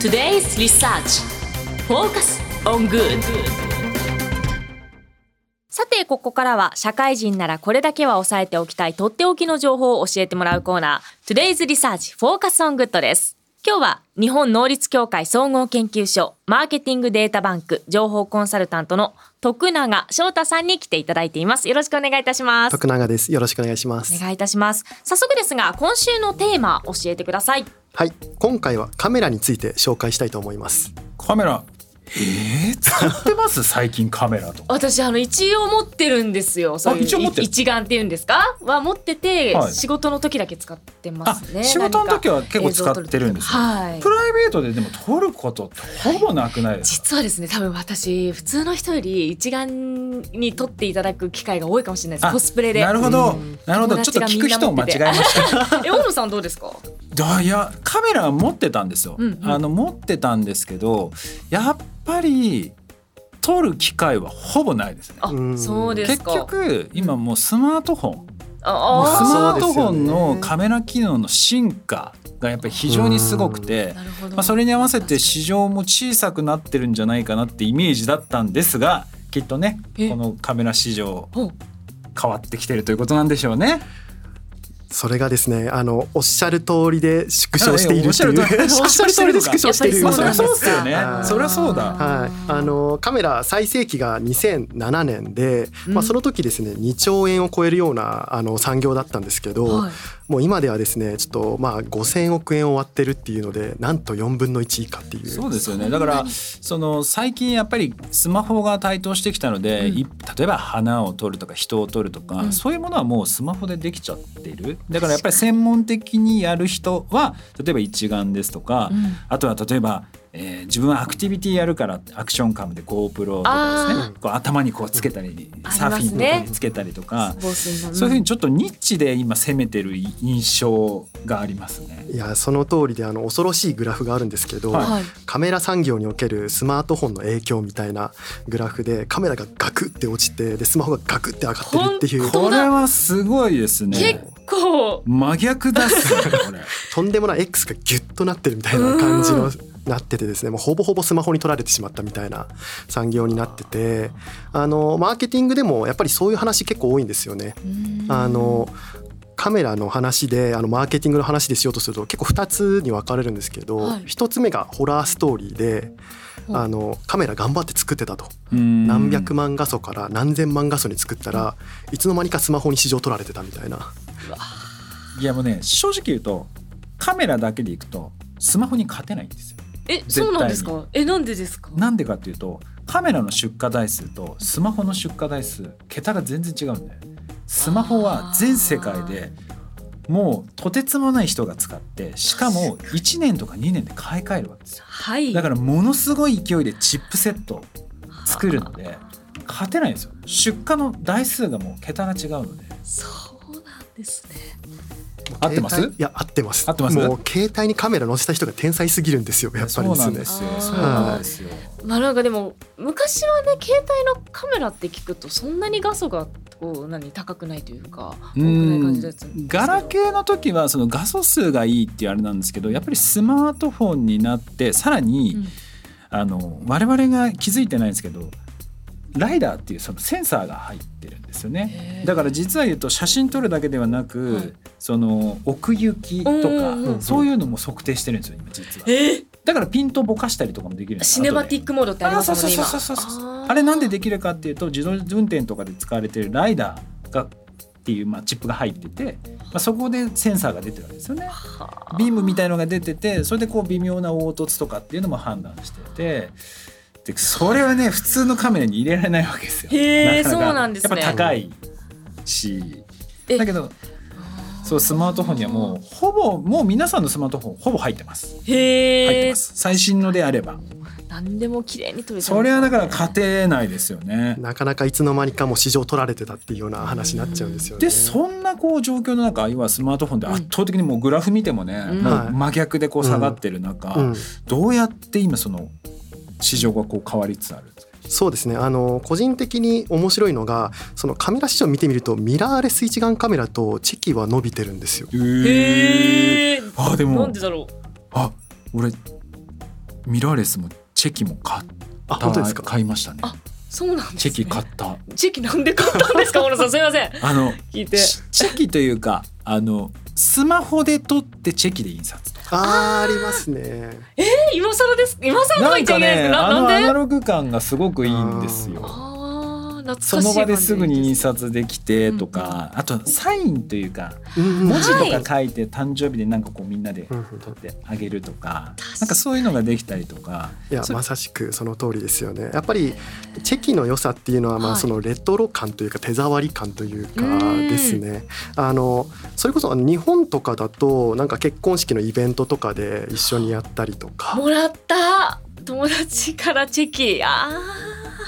Today's Research Focus on Good さてここからは社会人ならこれだけは押さえておきたいとっておきの情報を教えてもらうコーナー Today's Research Focus on Good です今日は日本能率協会総合研究所マーケティングデータバンク情報コンサルタントの徳永翔太さんに来ていただいています。よろしくお願いいたします。徳永です。よろしくお願いします。お願いいたします。早速ですが今週のテーマ教えてください。はい。今回はカメラについて紹介したいと思います。カメラえー、使ってます？最近カメラと私あの一応持ってるんですよ。そういう一応持ってる。一眼っていうんですか？は持ってて、はい。仕事の時だけ使ってますねあ仕事の時は結構使ってるんですよはい。プライベートででも撮ることってほぼなくないですか、実はですね多分私普通の人より一眼に撮っていただく機会が多いかもしれないです。あコスプレで。なるほど、なるほど。友ちょっと聞く人を間違えました。え大野さんどうですか？だいやカメラは持ってたんですよ、うんうん。あの持ってたんですけどやっぱり撮る機会はほぼないですね。あそうですか。局今もうスマートフォン。もうあスマートフォンのカメラ機能の進化がやっぱり非常にすごくてまあ、それに合わせて市場も小さくなってるんじゃないかなってイメージだったんですがきっとねえこのカメラ市場変わってきてるということなんでしょうね。それがですねあのおっしゃる通りで縮小しているっていうおっしゃる通り。おっしゃる通りで縮小しているまあ そりゃそうですよね。はい。そりゃそうだ。はい、あのカメラ最盛期が2007年で、まあ、その時ですね2兆円を超えるようなあの産業だったんですけど、はい。もう今ではですねちょっとまあ5,000億円を割ってるっていうのでなんと4分の1以下っていう。そうですよね。だからその最近やっぱりスマホが台頭してきたので、うん。い例えば花を撮るとか人を撮るとか、うん。そういうものはもうスマホでできちゃっているだからやっぱり専門的にやる人は例えば一眼ですとか、うん。あとは例えば、えー自分はアクティビティやるからアクションカムで GoPro とかですね。あこう頭にこうつけたり、あサーフィンとかにつけたりとか。防水のそういうふうにちょっとニッチで今攻めてる印象がありますね。いやその通りであの恐ろしいグラフがあるんですけど、はい。はいカメラ産業におけるスマートフォンの影響みたいなグラフでカメラがガクって落ちてでスマホがガクって上がってるっていう。これはすごいですね。結構真逆だっすね。これ。とんでもない X がギュッとなってるみたいな感じのなっててですね。もうほぼほぼスマホに取られてしまったみたいな産業になってて。あのマーケティングでもやっぱりそういう話結構多いんですよね。あのカメラの話であのマーケティングの話でしようとすると結構2つに分かれるんですけど、はい。1つ目がホラーストーリーでうんあのカメラ頑張って作ってたと。何何百万画素から何千万画素に作ったらいつの間にかスマホに市場取られてたみたいな。いやもうね正直言うとカメラだけでいくとスマホに勝てないんですよ。えそうなんですか？えなんでですか？なんでかっていうとカメラの出荷台数とスマホの出荷台数桁が全然違うんだよ。スマホは全世界でもうとてつもない人が使ってしかも1年とか2年で買い替えるわけですよ。はい。だからものすごい勢いでチップセットを作るので勝てないんですよ。出荷の台数がもう桁が違うので。そうなんですね。合ってます？いや合ってます。合ってます？もう携帯にカメラ載せた人が天才すぎるんですよやっぱりですねそうなんですよ。そうなんですよ。まあなんかでも昔はね携帯のカメラって聞くとそんなに画素がこう何高くないというか多くない感じですガラケーの時はその画素数がいいっていうあれなんですけどやっぱりスマートフォンになってさらに、うん。あの我々が気づいてないんですけどライダーっていうそのセンサーが入ってるんですよね。だから実は言うと写真撮るだけではなく、はい。その奥行きとか、そういうのも測定してるんですよ今実は。えだからピントぼかしたりとかもできるシネマティッックモードってありますもんね今あそうそうそうそうあー。あれなんでできるかっていうと自動運転とかで使われてるライダーがっていう、まあ、チップが入ってて、まあ、そこでセンサーが出てるわけですよね。はあ。ビームみたいのが出ててそれでこう微妙な凹凸とかっていうのも判断しててでそれはね普通のカメラに入れられないわけですよ。へーかか。そうなんですね。やっぱ高いし。えだけどそうスマートフォンにはもうほぼもう皆さんのスマートフォンほぼ入ってます。入ってへえます。最新のであれば。何でも綺麗に撮れちゃうそれはだから勝てないですよね。なかなかいつの間にかもう市場取られてたっていうような話になっちゃうんですよね。でそんなこう状況の中要はスマートフォンで圧倒的にもうグラフ見てもね、うん。もう真逆でこう下がってる中、うん、どうやって今その市場がこう変わりつつあるそうですね。あの個人的に面白いのがそのカメラ市場見てみるとミラーレス一眼カメラとチェキは伸びてるんですよ。へえあでもなんでだろう。あ俺ミラーレスもチェキも買っあた本当ですか？買いましたね。あそうなんです、ね、チェキ買った。チェキなんで買ったんですか？小野さんすいません。あの聞いて。チチェキというかあのスマホで撮ってチェキで印刷とか。あー。ありますね。え今更です？今更とかなんか言っちゃいけないですねけどなあのアナなんでログ感がすごくいいんですよその場ですぐに印刷刷できてとか、あとサインというかうん文字はいとか書いて誕生日でなんかこうみんなでうんうん撮ってあげるとか、確かに。なんかそういうのができたりとか。いやまさしくその通りですよね。やっぱりチェキの良さっていうのはまはい。あそのレトロ感というか手触り感というかうん。ですね。あのそれこそ日本とかだとなんか結婚式のイベントとかで一緒にやったりとか。もらった。友達からチェキ。あ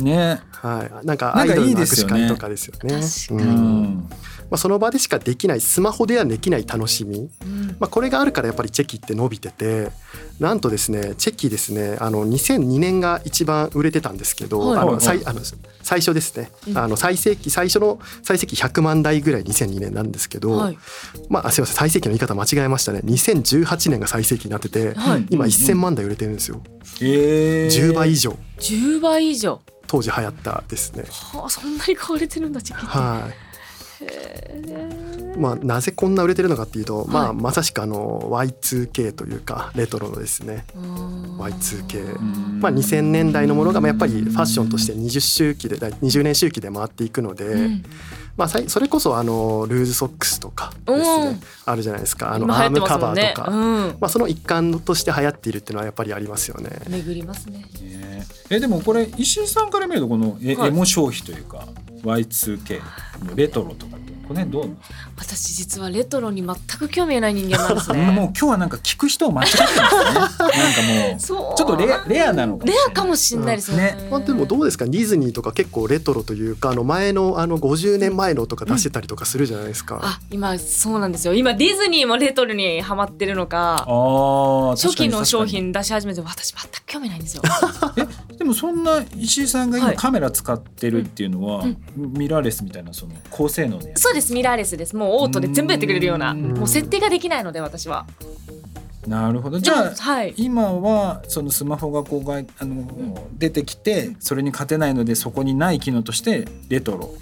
ね、はい。なんかアイドルの握手会とかですよね。確かに。うん。まあ、その場でしかできないスマホではできない楽しみ、ー、うん。まあ、これがあるからやっぱりチェキって伸びててなんとですねチェキですねあの2002年が一番売れてたんですけど、はい。あのはい最あの最初ですね、うん。あの最盛期最初の最盛期100万台ぐらい2002年なんですけど、はい。まああすいません最盛期の言い方間違えましたね。2018年が最盛期になっててはい。今1000万台売れてるんですよ、えー。10倍以上。10倍以上当時流行ったですね。はあそんなに買われてるんだチェキって。はい。まあ、なぜこんな売れてるのかっていうと、まあ、はい。まさしくあの Y2K というかレトロのですね。うーん Y2K うん。まあ、2000年代のものがまあやっぱりファッションとして20周期で20年周期で回っていくので、うんまあ、それこそあのルーズソックスとかですね、うん。あるじゃないですか。あのアームカバーとか、うん。まあ、その一環として流行っているっていうのはやっぱりありますよね。巡りますね。ね。えでもこれ石井さんから見るとこのえ、はい。エモ消費というか Y2K レトロとかってこの辺どうなの？私実はレトロに全く興味ない人間なんですね。もう今日はなんか聞く人を間違ってますね。なんかもうちょっとレアレアなのレアかもしれないですよね。ね。まあ、でもどうですか？ディズニーとか結構レトロというかあの前のあの50年前のとか出してたりとかするじゃないですか。あ今そうなんですよ。今ディズニーもレトロにハマってるのか初期の商品出し始めて私全く興味ないんですよ。でもそんな石井さんが今はい。カメラ使ってるっていうのは、うん。ミラーレスみたいなその高性能でそうです。ミラーレスです。もうオートで全部やってくれるような。うん。もう設定ができないので私は。なるほど。じゃであもはい。今はそのスマホがこうがあの、出てきてそれに勝てないのでそこにない機能としてレトロ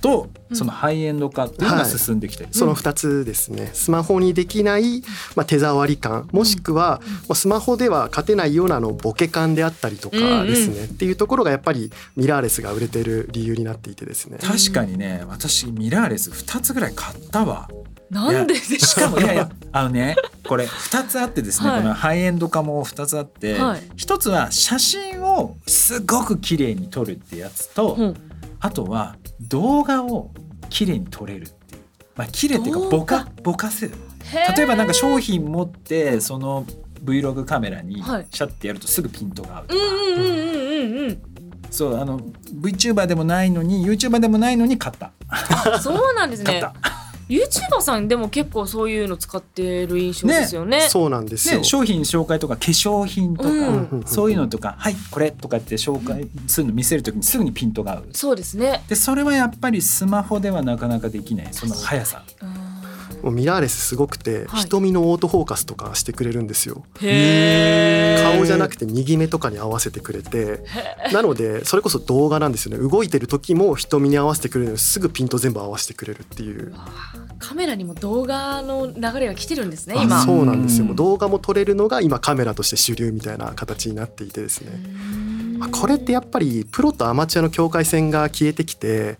とうん。そのハイエンド化っていうのが進んできてる、その2つですね。スマホにできない、まあ、手触り感もしくは、まあ、スマホでは勝てないようなあのボケ感であったりとかですね、っていうところがやっぱりミラーレスが売れてる理由になっていてですね。確かにね。私ミラーレス2つぐらい買ったわ。なんででしすか？もいやいやあのねこれ2つあってですね、はい。このハイエンド化も2つあって、はい。1つは写真をすごく綺麗に撮るってやつと、うんあとは動画を綺麗に撮れるっていう。まあ綺麗っていうかぼかぼかせる。例えばなんか商品持ってその Vlog カメラにはい。シャッてやるとすぐピントが合うとか、そうあの VTuber でもないのに YouTuber でもないのに買った。そうなんですね。買った、YouTuber さんでも結構そういうの使ってる印象ですよね。そうなんですよ、ね、商品紹介とか化粧品とか、うん。そういうのとか「はいこれ」とかって紹介するの見せる時にすぐにピントが合う。そうですね。でそれはやっぱりスマホではなかなかできない。その速さ。うんもうミラーレスすごくて、はい。瞳のオートフォーカスとかしてくれるんですよ。顔じゃなくて右目とかに合わせてくれてなのでそれこそ動画なんですよね。動いてる時も瞳に合わせてくれるのですぐピント全部合わせてくれるっていう。カメラにも動画の流れが来てるんですねあ今。そうなんですよ。動画も撮れるのが今カメラとして主流みたいな形になっていてですね、まあ、これってやっぱりプロとアマチュアの境界線が消えてきて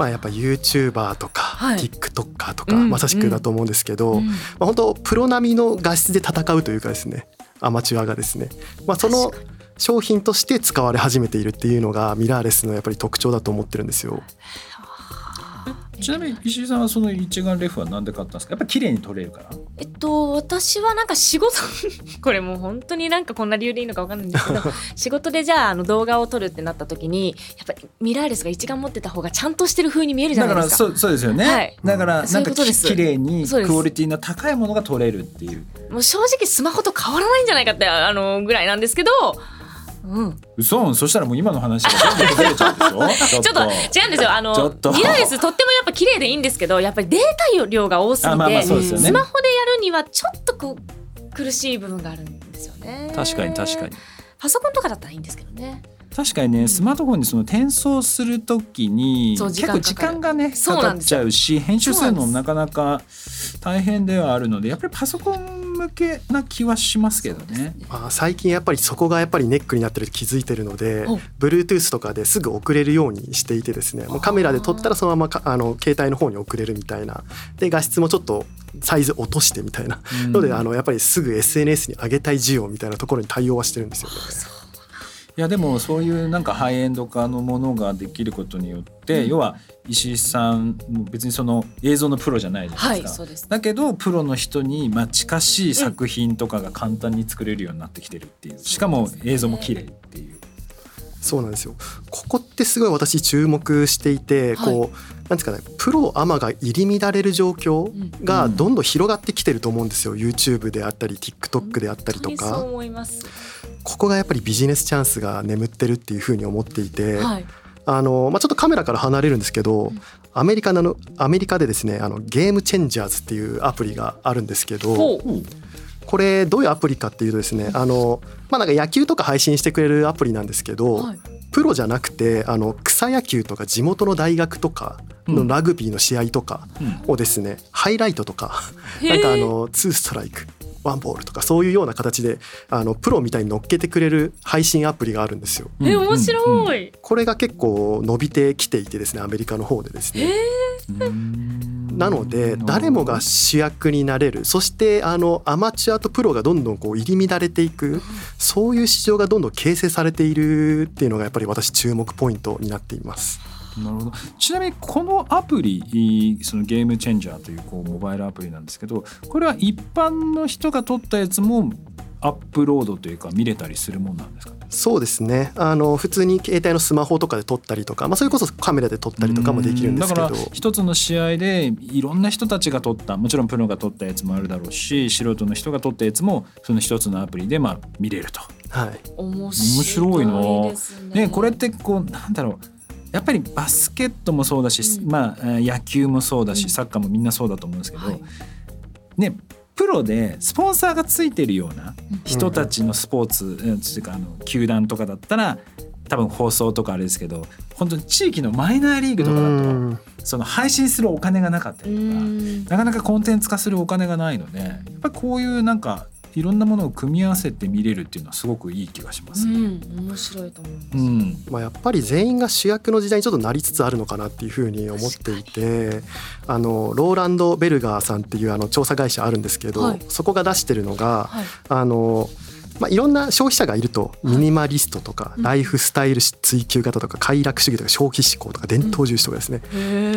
まあやっぱ YouTuber とか、はい。TikToker とか、うんまさしくだと思うんですけど、うん。まあ、本当プロ並みの画質で戦うというかですねアマチュアがですね、まあ、その商品として使われ始めているっていうのがミラーレスのやっぱり特徴だと思ってるんですよ。ちなみに石井さんはその一眼レフは何で買ったんですか？やっぱ綺麗に撮れるから。えっと私はなんか仕事 これもう本当になんかこんな理由でいいのかわかんないんですけど 仕事でじゃああの動画を撮るってなった時にやっぱりミラーレスが一眼持ってた方がちゃんとしてる風に見えるじゃだからないですか。そうそうですよね、はい。だからそなんいうことです。綺麗にクオリティの高いものが撮れるっていう。もう正直スマホと変わらないんじゃないかってあのぐらいなんですけどうん。嘘。そしたらもう今の話が全部ずれちゃうでしょ？ちょっと違うんですよ。あのミラーレスとってもやっぱ綺麗でいいんですけどやっぱりデータ量が多すぎて、あまあまあね。スマホでやるにはちょっとこう苦しい部分があるんですよね。確かに確かに。パソコンとかだったらいいんですけどね。確かにねスマートフォンにその転送するときに結構時間がねかかっちゃうし編集するのもなかなか大変ではあるのでやっぱりパソコン向けな気はしますけどね。まあ、最近やっぱりそこがやっぱりネックになってると気づいてるのでお。Bluetooth とかですぐ送れるようにしていてですね。もうカメラで撮ったらそのままかあの携帯の方に送れるみたいな。で画質もちょっとサイズ落としてみたいな。うん。のであのやっぱりすぐ SNS に上げたい需要みたいなところに対応はしてるんですよ。ね。いやでもそういうなんかハイエンド化のものができることによって、要は石井さんも別にその映像のプロじゃないじゃなですか。はいす。だけどプロの人にまあ近しい作品とかが簡単に作れるようになってきてるっていう。しかも映像も綺麗っていう。そうなんですよ。ここってすごい私注目していて、はい。こうなんですかねプロアマが入り乱れる状況がどんどん広がってきてると思うんですよ。YouTube であったり TikTok であったりと本当にそうか思いますここがやっぱりビジネスチャンスが眠ってるっていうふうに思っていて、はい。あのまあ、ちょっとカメラから離れるんですけど、ん。アメリカのアメリカでですねあのゲームチェンジャーズっていうアプリがあるんですけどこれどういうアプリかっていうとですねあの、まあ、なんか野球とか配信してくれるアプリなんですけど、はい。プロじゃなくてあの草野球とか地元の大学とかのラグビーの試合とかうん。をですね、ハイライトとかなんかあのツーストライクワンボールとかそういうような形であのプロみたいに乗っけてくれる配信アプリがあるんですよ。え面白い。いこれが結構伸びてきていてですねアメリカの方でですね。なので誰もが主役になれるそしてあのアマチュアとプロがどんどんこう入り乱れていくそういう市場がどんどん形成されているっていうのがやっぱり私注目ポイントになっています。なるほど。ちなみにこのアプリそのゲームチェンジャーというこうモバイルアプリなんですけどこれは一般の人が撮ったやつもアップロードというか見れたりするもんなんですか？ねそうですね。あの普通に携帯のスマホとかで撮ったりとか、まあ、それこそカメラで撮ったりとかもできるんですけど。だから一つの試合でいろんな人たちが撮ったもちろんプロが撮ったやつもあるだろうし素人の人が撮ったやつもその一つのアプリでまあ見れると。はい、面白いな白いですねね、これってこうなんだろうやっぱりバスケットもそうだし、うん。まあえー野球もそうだし、うん。サッカーもみんなそうだと思うんですけど、はい。ねプロでスポンサーがついてるような人たちのスポーツ、うん、っていうかあの球団とかだったら多分放送とかあれですけど本当に地域のマイナーリーグとかだうん。とその配信するお金がなかったうりとか。ん。なかなかコンテンツ化するお金がないのでやっぱりこういうなんかいろんなものを組み合わせて見れるっていうのはすごくいい気がしますね。うん面白いと思います。うん。まあ、やっぱり全員が主役の時代にちょっとなりつつあるのかなっていうふうに思っていてあのローランド・ベルガーさんっていうあの調査会社あるんですけど、はい。そこが出してるのが、はい。あのまあ、いろんな消費者がいるとミニマリストとか、うん。ライフスタイル追求型とか快楽主義とか消費志向とか伝統重視とかですね、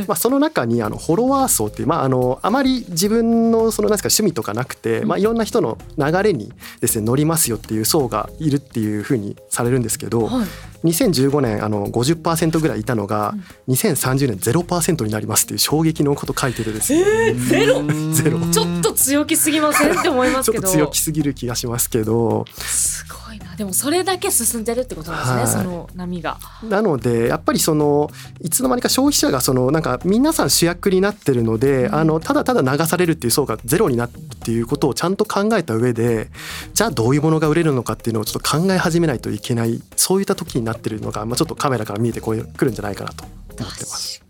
まあ、その中にあのフォロワー層っていう、まあ、あのあまり自分のそのなんですか趣味とかなくて、まあ、いろんな人の流れにですね乗りますよっていう層がいるっていうふうにされるんですけど、はい。2015年あの50%ぐらいいたのが、2030年0%になりますっていう衝撃のこと書いててですね、えーゼロ？ゼロ。ちょっと強気すぎませんって思いますけど。ちょっと強気すぎる気がしますけど。すごいな。でもそれだけ進んでるってことなんですね、はい。その波が。なのでやっぱりそのいつの間にか消費者がそのなんか皆さん主役になってるので、うん。あのただただ流されるっていう層がゼロになるっていうことをちゃんと考えた上でじゃあどういうものが売れるのかっていうのをちょっと考え始めないといけないそういった時になってるのが、まあ、ちょっとカメラから見えてこうくるんじゃないかなと思ってます。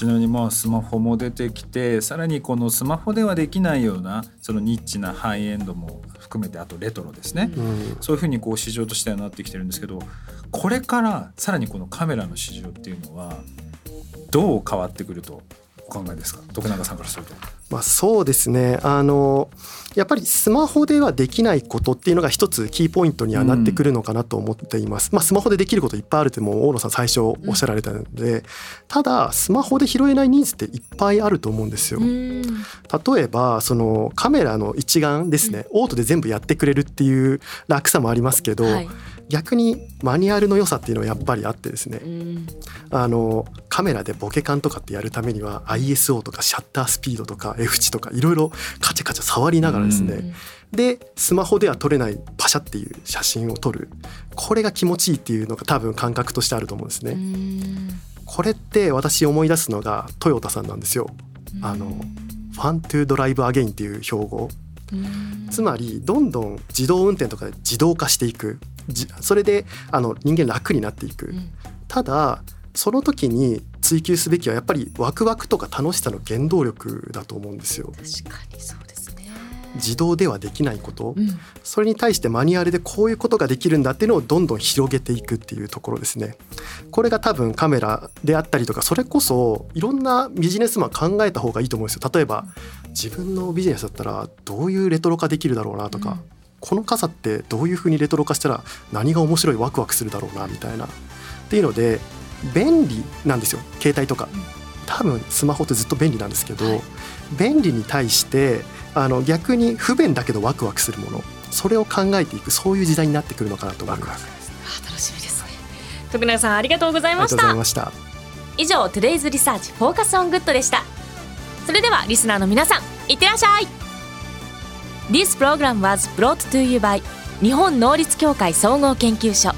確かになちなみにまあスマホも出てきてさらにこのスマホではできないようなそのニッチなハイエンドも含めてあとレトロですね、うん。そういうふうにこう市場としてはなってきてるんですけどこれからさらにこのカメラの市場っていうのはどう変わってくるとお考えですか？徳永さんからすると。まあ、そうですね。あのやっぱりスマホではできないことっていうのが一つキーポイントにはなってくるのかなと思っています。まあ、スマホでできることいっぱいあるってもう大野さん。最初おっしゃられたので、ただスマホで拾えないニーズっていっぱいあると思うんですよ。うん。例えばそのカメラの一眼ですね、オートで全部やってくれるっていう楽さもありますけど、はい逆にマニュアルの良さっていうのはやっぱりあってですね。うん。あのカメラでボケカンとかってやるためには ISO とかシャッタースピードとか F 値とかいろいろカチャカチャ触りながらですね、うん。でスマホでは撮れないパシャっていう写真を撮る。これが気持ちいいっていうのが多分感覚としてあると思うんですね。うん。これって私思い出すのがトヨタさんなんですよ。あのファントゥドライブアゲインっていう標語。つまりどんどん自動運転とかで自動化していくそれであの人間楽になっていく、うん、ただその時に追求すべきはやっぱりワクワクとか楽しさの原動力だと思うんですよ。確かにそうですね。自動ではできないこと、うん、それに対してマニュアルでこういうことができるんだっていうのをどんどん広げていくっていうところですね。これが多分カメラであったりとかそれこそいろんなビジネスマン考えた方がいいと思うんですよ。例えば自分のビジネスだったらどういうレトロ化できるだろうなとか、うん、この傘ってどういうふうにレトロ化したら何が面白いワクワクするだろうなみたいなっていうので便利なんですよ携帯とか。多分スマホってずっと便利なんですけど、はい、便利に対してあの逆に不便だけどワクワクするものそれを考えていくそういう時代になってくるのかなと思います。あ楽しみですね。徳永さんありがとうございました。した以上 Today's Research Focus on Good でした。それではリスナーの皆さんいってらっしゃい。This program was brought to you by 日本能率協会総合研究所